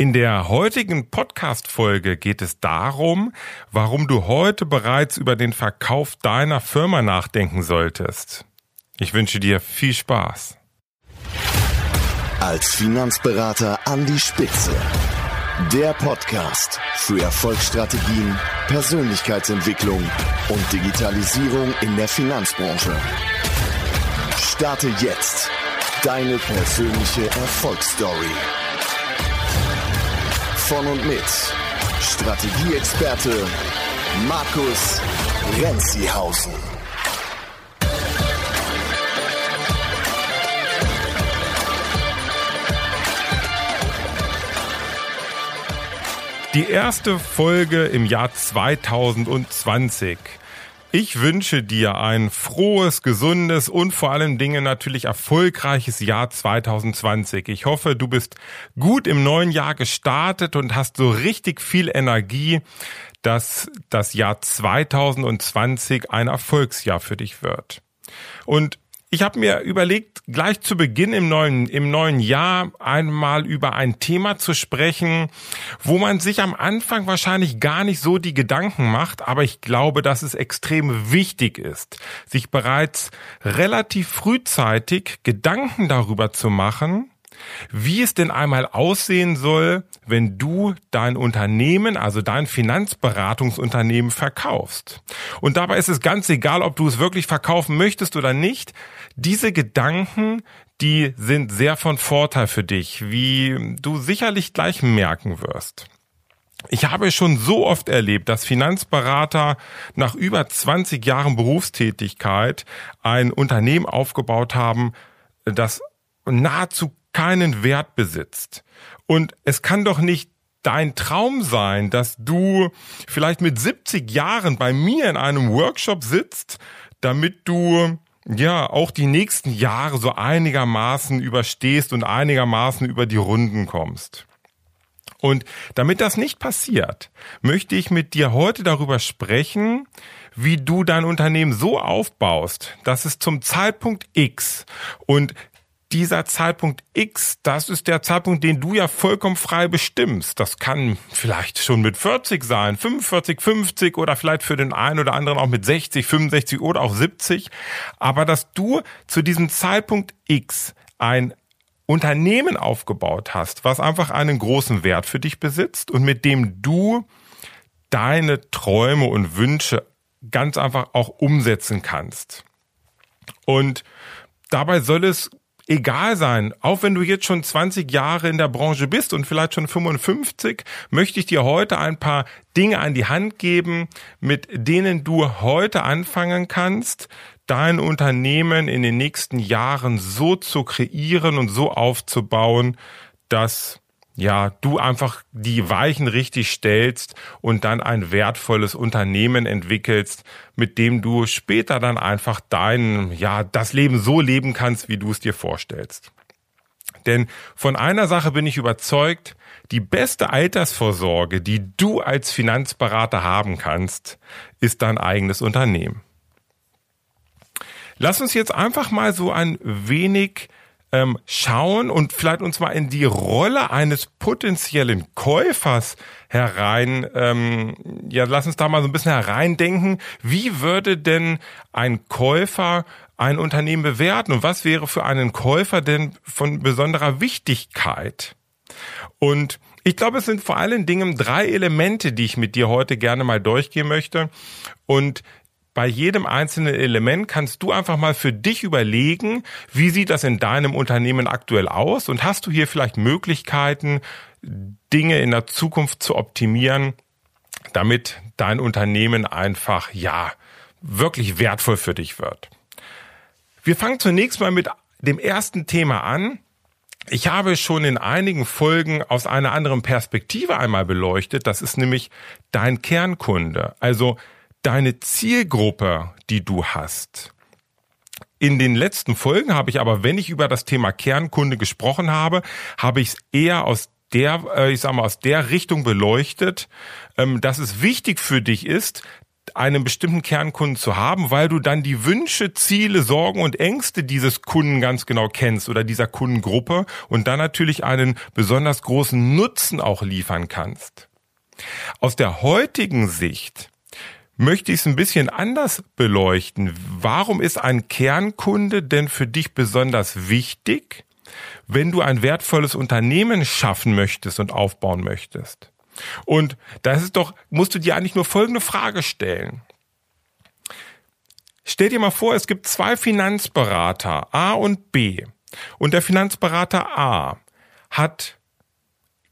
In der heutigen Podcast-Folge geht es darum, warum du heute bereits über den Verkauf deiner Firma nachdenken solltest. Ich wünsche dir viel Spaß. Als Finanzberater an die Spitze. Der Podcast für Erfolgsstrategien, Persönlichkeitsentwicklung und Digitalisierung in der Finanzbranche. Starte jetzt deine persönliche Erfolgsstory von und mit Strategieexperte Markus Renzihausen. Die erste Folge im Jahr 2020. Ich wünsche dir ein frohes, gesundes und vor allen Dingen natürlich erfolgreiches Jahr 2020. Ich hoffe, du bist gut im neuen Jahr gestartet und hast so richtig viel Energie, dass das Jahr 2020 ein Erfolgsjahr für dich wird. Und ich habe mir überlegt, gleich zu Beginn im neuen, im neuen Jahr einmal über ein Thema zu sprechen, wo man sich am Anfang wahrscheinlich gar nicht so die Gedanken macht, aber ich glaube, dass es extrem wichtig ist, sich bereits relativ frühzeitig Gedanken darüber zu machen, wie es denn einmal aussehen soll, wenn du dein Unternehmen, also dein Finanzberatungsunternehmen verkaufst. Und dabei ist es ganz egal, ob du es wirklich verkaufen möchtest oder nicht. Diese Gedanken, die sind sehr von Vorteil für dich, wie du sicherlich gleich merken wirst. Ich habe schon so oft erlebt, dass Finanzberater nach über 20 Jahren Berufstätigkeit ein Unternehmen aufgebaut haben, das nahezu keinen Wert besitzt. Und es kann doch nicht dein Traum sein, dass du vielleicht mit 70 Jahren bei mir in einem Workshop sitzt, damit du ja auch die nächsten Jahre so einigermaßen überstehst und einigermaßen über die Runden kommst. Und damit das nicht passiert, möchte ich mit dir heute darüber sprechen, wie du dein Unternehmen so aufbaust, dass es zum Zeitpunkt X und dieser Zeitpunkt X, das ist der Zeitpunkt, den du ja vollkommen frei bestimmst. Das kann vielleicht schon mit 40 sein, 45, 50 oder vielleicht für den einen oder anderen auch mit 60, 65 oder auch 70. Aber dass du zu diesem Zeitpunkt X ein Unternehmen aufgebaut hast, was einfach einen großen Wert für dich besitzt und mit dem du deine Träume und Wünsche ganz einfach auch umsetzen kannst. Und dabei soll es egal sein. Auch wenn du jetzt schon 20 Jahre in der Branche bist und vielleicht schon 55, möchte ich dir heute ein paar Dinge an die Hand geben, mit denen du heute anfangen kannst, dein Unternehmen in den nächsten Jahren so zu kreieren und so aufzubauen, dass ja, du einfach die Weichen richtig stellst und dann ein wertvolles Unternehmen entwickelst, mit dem du später dann einfach dein, ja, das Leben so leben kannst, wie du es dir vorstellst. Denn von einer Sache bin ich überzeugt, die beste Altersvorsorge, die du als Finanzberater haben kannst, ist dein eigenes Unternehmen. Lass uns jetzt einfach mal so ein wenig ähm, schauen und vielleicht uns mal in die Rolle eines potenziellen Käufers herein, ähm, ja, lass uns da mal so ein bisschen hereindenken. Wie würde denn ein Käufer ein Unternehmen bewerten und was wäre für einen Käufer denn von besonderer Wichtigkeit? Und ich glaube, es sind vor allen Dingen drei Elemente, die ich mit dir heute gerne mal durchgehen möchte. Und bei jedem einzelnen Element kannst du einfach mal für dich überlegen, wie sieht das in deinem Unternehmen aktuell aus und hast du hier vielleicht Möglichkeiten, Dinge in der Zukunft zu optimieren, damit dein Unternehmen einfach, ja, wirklich wertvoll für dich wird. Wir fangen zunächst mal mit dem ersten Thema an. Ich habe schon in einigen Folgen aus einer anderen Perspektive einmal beleuchtet. Das ist nämlich dein Kernkunde. Also deine Zielgruppe, die du hast. In den letzten Folgen habe ich aber, wenn ich über das Thema Kernkunde gesprochen habe, habe ich es eher aus der, äh, ich sag mal, aus der Richtung beleuchtet, ähm, dass es wichtig für dich ist, einen bestimmten Kernkunden zu haben, weil du dann die Wünsche, Ziele, Sorgen und Ängste dieses Kunden ganz genau kennst oder dieser Kundengruppe und dann natürlich einen besonders großen Nutzen auch liefern kannst. Aus der heutigen Sicht möchte ich es ein bisschen anders beleuchten. Warum ist ein Kernkunde denn für dich besonders wichtig, wenn du ein wertvolles Unternehmen schaffen möchtest und aufbauen möchtest? Und das ist doch, musst du dir eigentlich nur folgende Frage stellen. Stell dir mal vor, es gibt zwei Finanzberater, A und B. Und der Finanzberater A hat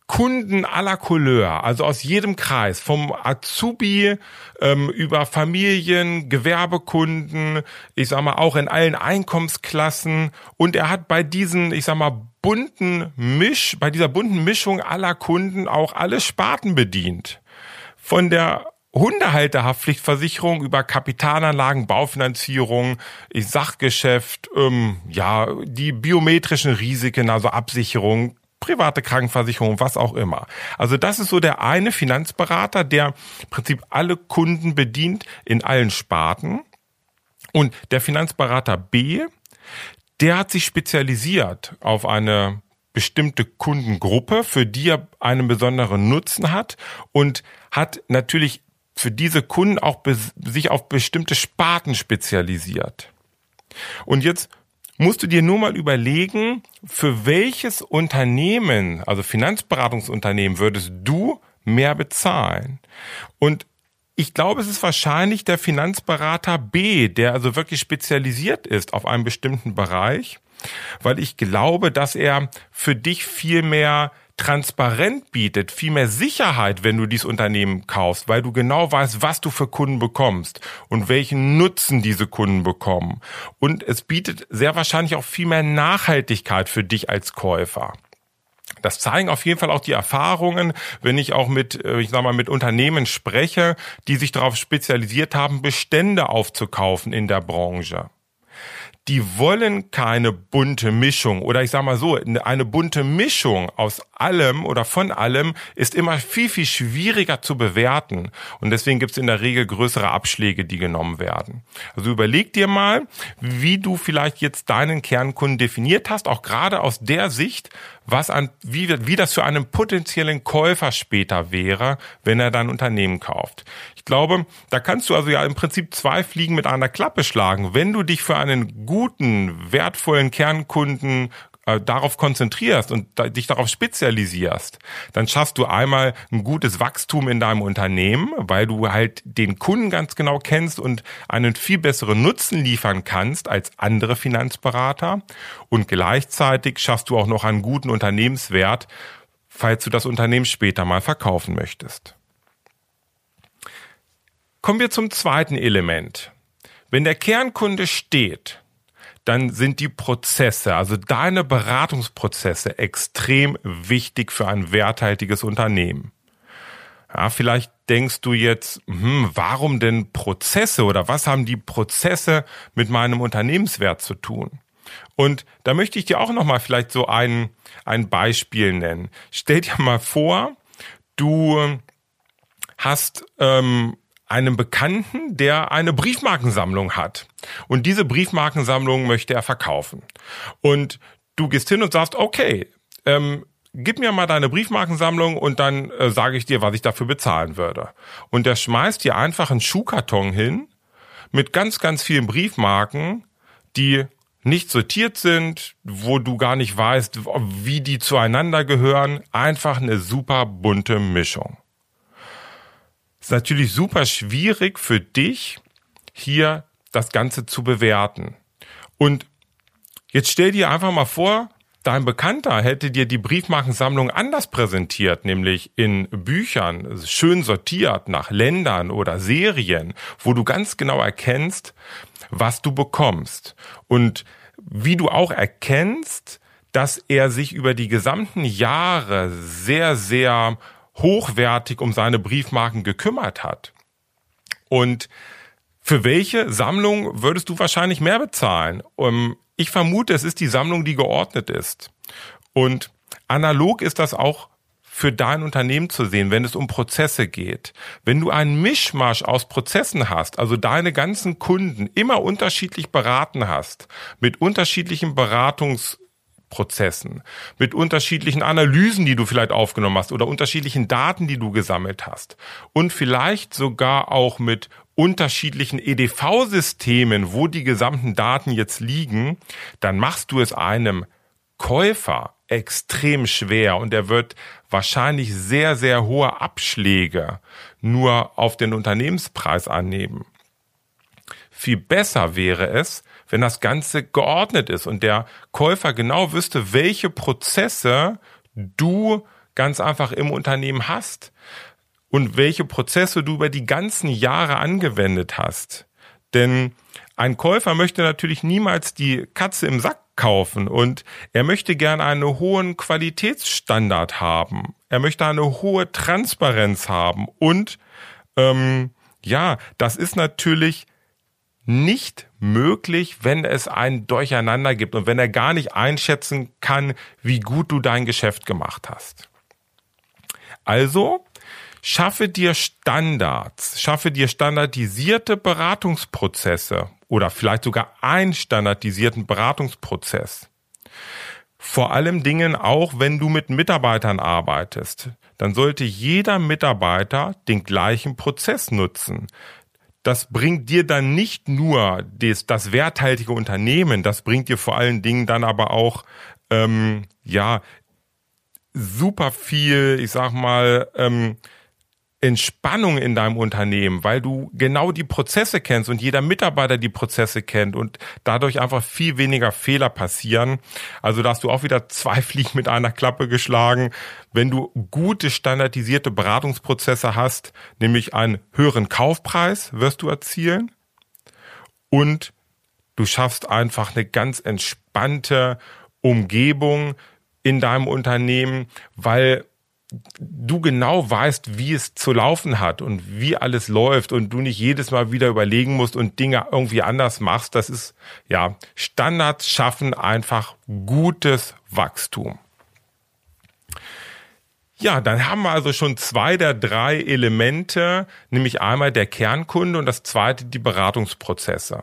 Kunden aller Couleur, also aus jedem Kreis, vom Azubi ähm, über Familien, Gewerbekunden, ich sag mal auch in allen Einkommensklassen und er hat bei diesen, ich sag mal, bunten Misch, bei dieser bunten Mischung aller Kunden auch alle Sparten bedient. Von der Hundehalterhaftpflichtversicherung über Kapitalanlagen, Baufinanzierung, Sachgeschäft, ähm, ja, die biometrischen Risiken, also Absicherung, private Krankenversicherung, was auch immer. Also das ist so der eine Finanzberater, der im Prinzip alle Kunden bedient in allen Sparten. Und der Finanzberater B, der hat sich spezialisiert auf eine bestimmte Kundengruppe, für die er einen besonderen Nutzen hat und hat natürlich für diese Kunden auch sich auf bestimmte Sparten spezialisiert. Und jetzt musst du dir nur mal überlegen, für welches Unternehmen, also Finanzberatungsunternehmen, würdest du mehr bezahlen? Und ich glaube, es ist wahrscheinlich der Finanzberater B, der also wirklich spezialisiert ist auf einen bestimmten Bereich, weil ich glaube, dass er für dich viel mehr transparent bietet, viel mehr Sicherheit, wenn du dieses Unternehmen kaufst, weil du genau weißt, was du für Kunden bekommst und welchen Nutzen diese Kunden bekommen. Und es bietet sehr wahrscheinlich auch viel mehr Nachhaltigkeit für dich als Käufer. Das zeigen auf jeden Fall auch die Erfahrungen, wenn ich auch mit, äh, ich sag mal, mit Unternehmen spreche, die sich darauf spezialisiert haben, Bestände aufzukaufen in der Branche die wollen keine bunte Mischung oder ich sage mal so, eine bunte Mischung aus allem oder von allem ist immer viel, viel schwieriger zu bewerten. Und deswegen gibt es in der Regel größere Abschläge, die genommen werden. Also überleg dir mal, wie du vielleicht jetzt deinen Kernkunden definiert hast, auch gerade aus der Sicht, was an, wie, wie das für einen potenziellen Käufer später wäre, wenn er dein Unternehmen kauft. Ich glaube, da kannst du also ja im Prinzip zwei Fliegen mit einer Klappe schlagen. Wenn du dich für einen guten, wertvollen Kernkunden äh, darauf konzentrierst und da, dich darauf spezialisierst, dann schaffst du einmal ein gutes Wachstum in deinem Unternehmen, weil du halt den Kunden ganz genau kennst und einen viel besseren Nutzen liefern kannst als andere Finanzberater. Und gleichzeitig schaffst du auch noch einen guten Unternehmenswert, falls du das Unternehmen später mal verkaufen möchtest. Kommen wir zum zweiten Element. Wenn der Kernkunde steht, dann sind die Prozesse, also deine Beratungsprozesse extrem wichtig für ein werthaltiges Unternehmen. Ja, vielleicht denkst du jetzt, hm, warum denn Prozesse oder was haben die Prozesse mit meinem Unternehmenswert zu tun? Und da möchte ich dir auch noch mal vielleicht so ein, ein Beispiel nennen. Stell dir mal vor, du hast ähm, einem Bekannten, der eine Briefmarkensammlung hat. Und diese Briefmarkensammlung möchte er verkaufen. Und du gehst hin und sagst, okay, ähm, gib mir mal deine Briefmarkensammlung und dann äh, sage ich dir, was ich dafür bezahlen würde. Und der schmeißt dir einfach einen Schuhkarton hin mit ganz, ganz vielen Briefmarken, die nicht sortiert sind, wo du gar nicht weißt, wie die zueinander gehören. Einfach eine super bunte Mischung ist natürlich super schwierig für dich, hier das Ganze zu bewerten. Und jetzt stell dir einfach mal vor, dein Bekannter hätte dir die Briefmarkensammlung anders präsentiert, nämlich in Büchern, schön sortiert nach Ländern oder Serien, wo du ganz genau erkennst, was du bekommst. Und wie du auch erkennst, dass er sich über die gesamten Jahre sehr, sehr hochwertig um seine Briefmarken gekümmert hat. Und für welche Sammlung würdest du wahrscheinlich mehr bezahlen? Um, ich vermute, es ist die Sammlung, die geordnet ist. Und analog ist das auch für dein Unternehmen zu sehen, wenn es um Prozesse geht. Wenn du einen Mischmasch aus Prozessen hast, also deine ganzen Kunden immer unterschiedlich beraten hast, mit unterschiedlichen Beratungs Prozessen, mit unterschiedlichen Analysen, die du vielleicht aufgenommen hast oder unterschiedlichen Daten, die du gesammelt hast. Und vielleicht sogar auch mit unterschiedlichen EDV-Systemen, wo die gesamten Daten jetzt liegen, dann machst du es einem Käufer extrem schwer und er wird wahrscheinlich sehr, sehr hohe Abschläge nur auf den Unternehmenspreis annehmen. Viel besser wäre es, wenn das Ganze geordnet ist und der Käufer genau wüsste, welche Prozesse du ganz einfach im Unternehmen hast und welche Prozesse du über die ganzen Jahre angewendet hast. Denn ein Käufer möchte natürlich niemals die Katze im Sack kaufen und er möchte gerne einen hohen Qualitätsstandard haben. Er möchte eine hohe Transparenz haben und ähm, ja, das ist natürlich nicht möglich, wenn es ein Durcheinander gibt und wenn er gar nicht einschätzen kann, wie gut du dein Geschäft gemacht hast. Also schaffe dir Standards, schaffe dir standardisierte Beratungsprozesse oder vielleicht sogar einen standardisierten Beratungsprozess. Vor allem Dingen auch, wenn du mit Mitarbeitern arbeitest, dann sollte jeder Mitarbeiter den gleichen Prozess nutzen. Das bringt dir dann nicht nur das, das werthaltige Unternehmen, das bringt dir vor allen Dingen dann aber auch ähm, ja super viel, ich sag mal, ähm, Entspannung in deinem Unternehmen, weil du genau die Prozesse kennst und jeder Mitarbeiter die Prozesse kennt und dadurch einfach viel weniger Fehler passieren. Also da hast du auch wieder zwei Fliegen mit einer Klappe geschlagen. Wenn du gute standardisierte Beratungsprozesse hast, nämlich einen höheren Kaufpreis wirst du erzielen und du schaffst einfach eine ganz entspannte Umgebung in deinem Unternehmen, weil du genau weißt, wie es zu laufen hat und wie alles läuft und du nicht jedes Mal wieder überlegen musst und Dinge irgendwie anders machst. Das ist, ja, Standards schaffen einfach gutes Wachstum. Ja, dann haben wir also schon zwei der drei Elemente, nämlich einmal der Kernkunde und das zweite die Beratungsprozesse.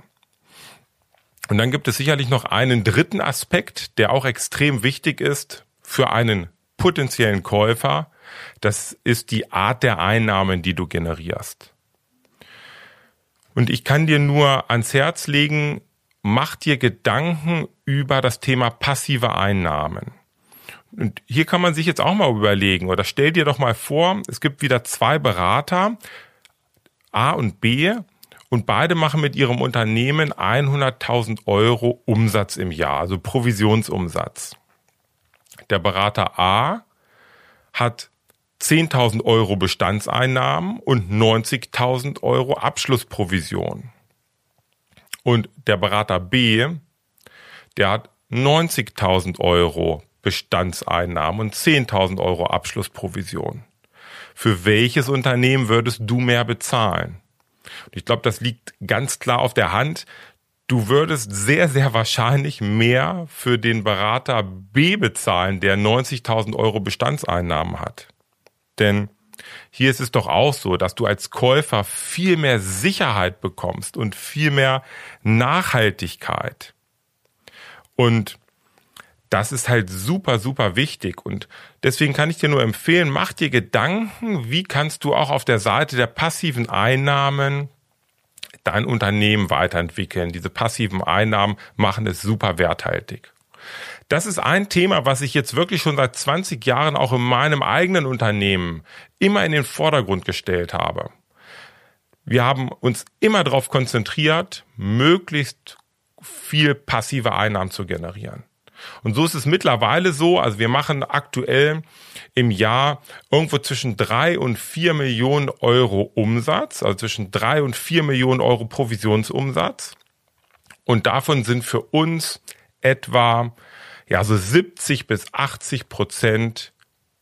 Und dann gibt es sicherlich noch einen dritten Aspekt, der auch extrem wichtig ist für einen potenziellen Käufer, das ist die Art der Einnahmen, die du generierst. Und ich kann dir nur ans Herz legen, mach dir Gedanken über das Thema passive Einnahmen. Und hier kann man sich jetzt auch mal überlegen oder stell dir doch mal vor, es gibt wieder zwei Berater, A und B, und beide machen mit ihrem Unternehmen 100.000 Euro Umsatz im Jahr, also Provisionsumsatz. Der Berater A hat 10.000 Euro Bestandseinnahmen und 90.000 Euro Abschlussprovision. Und der Berater B, der hat 90.000 Euro Bestandseinnahmen und 10.000 Euro Abschlussprovision. Für welches Unternehmen würdest du mehr bezahlen? Und ich glaube, das liegt ganz klar auf der Hand du würdest sehr, sehr wahrscheinlich mehr für den Berater B bezahlen, der 90.000 Euro Bestandseinnahmen hat. Denn hier ist es doch auch so, dass du als Käufer viel mehr Sicherheit bekommst und viel mehr Nachhaltigkeit. Und das ist halt super, super wichtig. Und deswegen kann ich dir nur empfehlen, mach dir Gedanken, wie kannst du auch auf der Seite der passiven Einnahmen dein Unternehmen weiterentwickeln. Diese passiven Einnahmen machen es super werthaltig. Das ist ein Thema, was ich jetzt wirklich schon seit 20 Jahren auch in meinem eigenen Unternehmen immer in den Vordergrund gestellt habe. Wir haben uns immer darauf konzentriert, möglichst viel passive Einnahmen zu generieren. Und so ist es mittlerweile so, also wir machen aktuell im Jahr irgendwo zwischen drei und vier Millionen Euro Umsatz, also zwischen drei und vier Millionen Euro Provisionsumsatz. Und davon sind für uns etwa, ja, so 70 bis 80 Prozent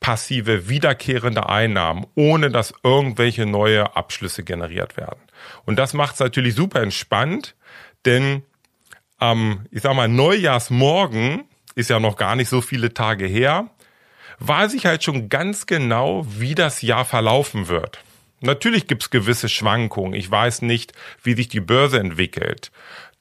passive wiederkehrende Einnahmen, ohne dass irgendwelche neue Abschlüsse generiert werden. Und das macht es natürlich super entspannt, denn am, ich sag mal, Neujahrsmorgen ist ja noch gar nicht so viele Tage her, weiß ich halt schon ganz genau, wie das Jahr verlaufen wird. Natürlich gibt's gewisse Schwankungen. Ich weiß nicht, wie sich die Börse entwickelt.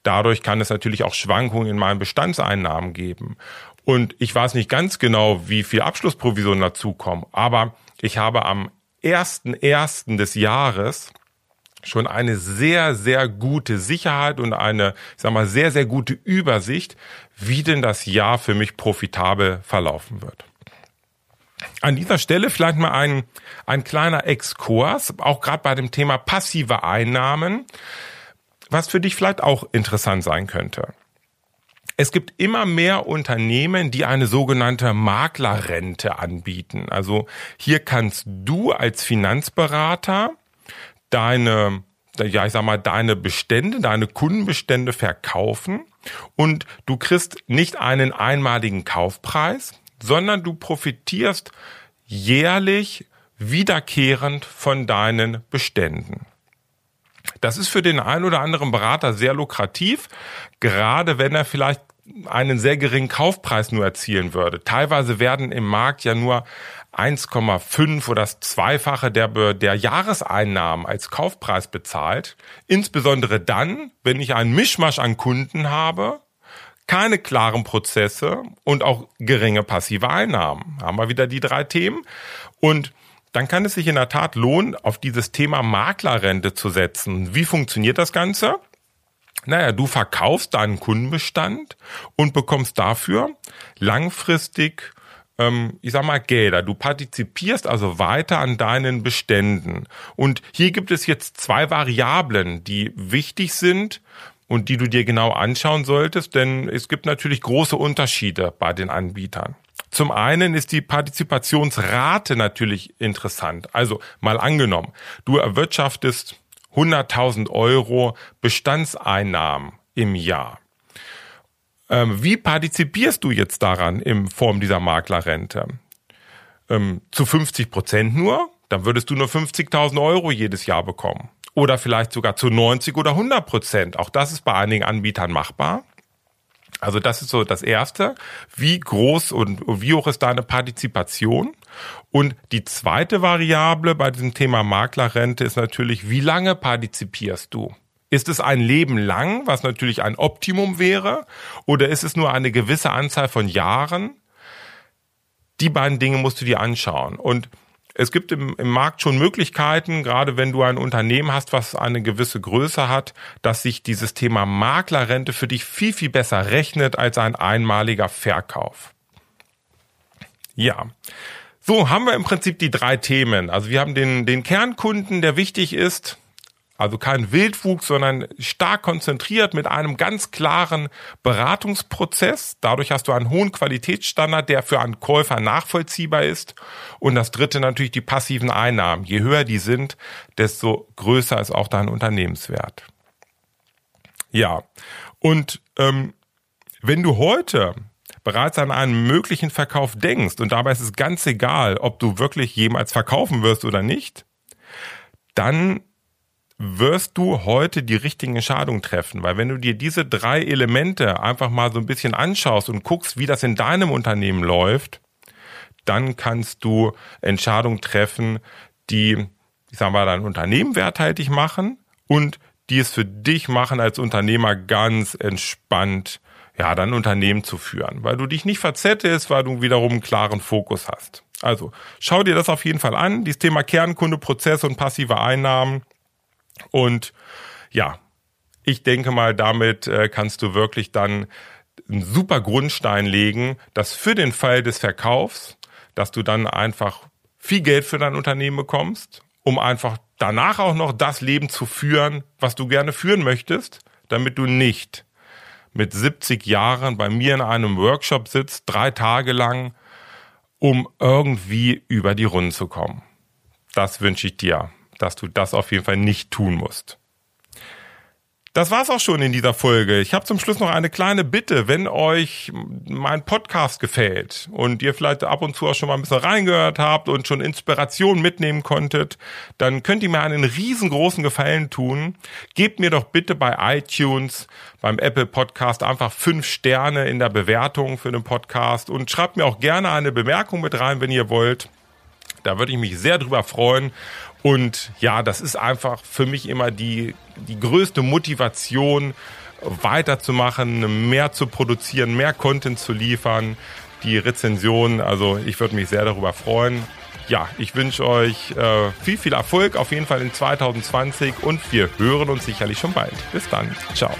Dadurch kann es natürlich auch Schwankungen in meinen Bestandseinnahmen geben. Und ich weiß nicht ganz genau, wie viel Abschlussprovisionen dazukommen. Aber ich habe am 1.1. des Jahres schon eine sehr, sehr gute Sicherheit und eine, ich sag mal, sehr, sehr gute Übersicht, wie denn das Jahr für mich profitabel verlaufen wird. An dieser Stelle vielleicht mal ein, ein kleiner Exkurs, auch gerade bei dem Thema passive Einnahmen, was für dich vielleicht auch interessant sein könnte. Es gibt immer mehr Unternehmen, die eine sogenannte Maklerrente anbieten. Also hier kannst du als Finanzberater deine, ja, ich sag mal, deine Bestände, deine Kundenbestände verkaufen und du kriegst nicht einen einmaligen Kaufpreis, sondern du profitierst jährlich wiederkehrend von deinen Beständen. Das ist für den einen oder anderen Berater sehr lukrativ, gerade wenn er vielleicht einen sehr geringen Kaufpreis nur erzielen würde. Teilweise werden im Markt ja nur 1,5 oder das Zweifache der, der Jahreseinnahmen als Kaufpreis bezahlt. Insbesondere dann, wenn ich einen Mischmasch an Kunden habe, keine klaren Prozesse und auch geringe passive Einnahmen. Haben wir wieder die drei Themen. Und dann kann es sich in der Tat lohnen, auf dieses Thema Maklerrente zu setzen. Wie funktioniert das Ganze? Naja, du verkaufst deinen Kundenbestand und bekommst dafür langfristig ähm, ich sag mal, Gelder. Du partizipierst also weiter an deinen Beständen. Und hier gibt es jetzt zwei Variablen, die wichtig sind und die du dir genau anschauen solltest, denn es gibt natürlich große Unterschiede bei den Anbietern. Zum einen ist die Partizipationsrate natürlich interessant. Also mal angenommen, du erwirtschaftest 100.000 Euro Bestandseinnahmen im Jahr. Ähm, wie partizipierst du jetzt daran in Form dieser Maklerrente? Ähm, zu 50 Prozent nur? Dann würdest du nur 50.000 Euro jedes Jahr bekommen. Oder vielleicht sogar zu 90 oder 100 Prozent. Auch das ist bei einigen Anbietern machbar. Also das ist so das Erste. Wie groß und wie hoch ist deine Partizipation? Und die zweite Variable bei diesem Thema Maklerrente ist natürlich, wie lange partizipierst du? Ist es ein Leben lang, was natürlich ein Optimum wäre? Oder ist es nur eine gewisse Anzahl von Jahren? Die beiden Dinge musst du dir anschauen. Und es gibt im, im, Markt schon Möglichkeiten, gerade wenn du ein Unternehmen hast, was eine gewisse Größe hat, dass sich dieses Thema Maklerrente für dich viel, viel besser rechnet als ein einmaliger Verkauf. Ja. So haben wir im Prinzip die drei Themen. Also wir haben den, den Kernkunden, der wichtig ist, also kein Wildwuchs, sondern stark konzentriert mit einem ganz klaren Beratungsprozess. Dadurch hast du einen hohen Qualitätsstandard, der für einen Käufer nachvollziehbar ist. Und das dritte natürlich die passiven Einnahmen. Je höher die sind, desto größer ist auch dein Unternehmenswert. Ja, und ähm, wenn du heute bereits an einen möglichen Verkauf denkst und dabei ist es ganz egal, ob du wirklich jemals verkaufen wirst oder nicht, dann wirst du heute die richtigen Entscheidungen treffen. Weil wenn du dir diese drei Elemente einfach mal so ein bisschen anschaust und guckst, wie das in deinem Unternehmen läuft, dann kannst du Entscheidungen treffen, die, ich sag mal, dein Unternehmen werthaltig machen und die es für dich machen, als Unternehmer ganz entspannt, ja, dein Unternehmen zu führen, weil du dich nicht verzettelst, weil du wiederum einen klaren Fokus hast. Also, schau dir das auf jeden Fall an, dieses Thema Kernkunde, Prozesse und passive Einnahmen. Und ja, ich denke mal, damit äh, kannst du wirklich dann einen super Grundstein legen, dass für den Fall des Verkaufs, dass du dann einfach viel Geld für dein Unternehmen bekommst, um einfach danach auch noch das Leben zu führen, was du gerne führen möchtest, damit du nicht mit 70 Jahren bei mir in einem Workshop sitzt, drei Tage lang, um irgendwie über die Runden zu kommen. Das wünsche ich dir dass du das auf jeden Fall nicht tun musst. Das war's auch schon in dieser Folge. Ich habe zum Schluss noch eine kleine Bitte, wenn euch mein Podcast gefällt und ihr vielleicht ab und zu auch schon mal ein bisschen reingehört habt und schon Inspiration mitnehmen konntet, dann könnt ihr mir einen riesengroßen Gefallen tun. Gebt mir doch bitte bei iTunes, beim Apple Podcast einfach fünf Sterne in der Bewertung für den Podcast und schreibt mir auch gerne eine Bemerkung mit rein, wenn ihr wollt. Da würde ich mich sehr drüber freuen. Und ja, das ist einfach für mich immer die, die größte Motivation, weiterzumachen, mehr zu produzieren, mehr Content zu liefern, die Rezension. Also ich würde mich sehr darüber freuen. Ja, ich wünsche euch äh, viel, viel Erfolg auf jeden Fall in 2020 und wir hören uns sicherlich schon bald. Bis dann. Ciao.